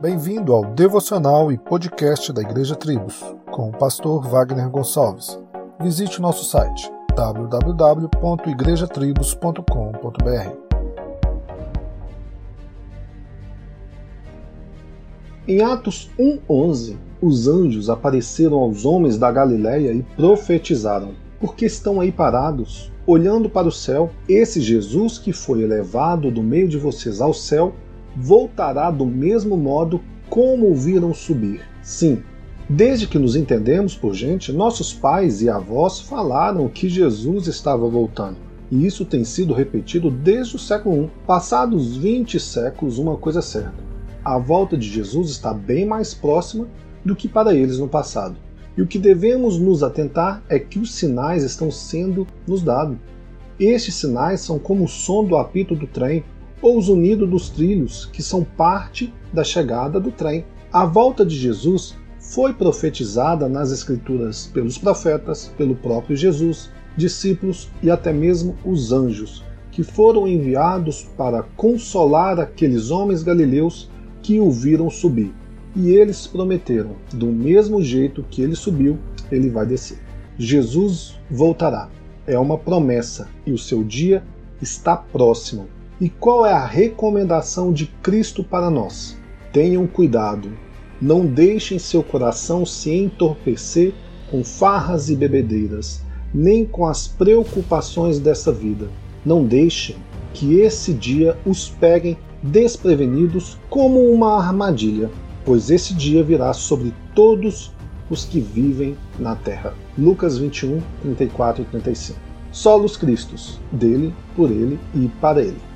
Bem-vindo ao devocional e podcast da Igreja Tribos, com o pastor Wagner Gonçalves. Visite o nosso site www.igrejatribos.com.br. Em Atos 1:11, os anjos apareceram aos homens da Galiléia e profetizaram: Porque estão aí parados, olhando para o céu, esse Jesus que foi elevado do meio de vocês ao céu voltará do mesmo modo como o viram subir. Sim, desde que nos entendemos por gente, nossos pais e avós falaram que Jesus estava voltando. E isso tem sido repetido desde o século I. Passados 20 séculos, uma coisa é certa: a volta de Jesus está bem mais próxima do que para eles no passado. E o que devemos nos atentar é que os sinais estão sendo nos dados. Estes sinais são como o som do apito do trem, ou os unidos dos trilhos, que são parte da chegada do trem. A volta de Jesus foi profetizada nas Escrituras pelos profetas, pelo próprio Jesus, discípulos e até mesmo os anjos, que foram enviados para consolar aqueles homens galileus que o viram subir. E eles prometeram: do mesmo jeito que ele subiu, ele vai descer. Jesus voltará. É uma promessa e o seu dia está próximo. E qual é a recomendação de Cristo para nós? Tenham cuidado, não deixem seu coração se entorpecer com farras e bebedeiras, nem com as preocupações dessa vida. Não deixem que esse dia os peguem desprevenidos como uma armadilha, pois esse dia virá sobre todos os que vivem na terra. Lucas 21, 34 e 35. Solos Cristos, dele, por ele e para ele.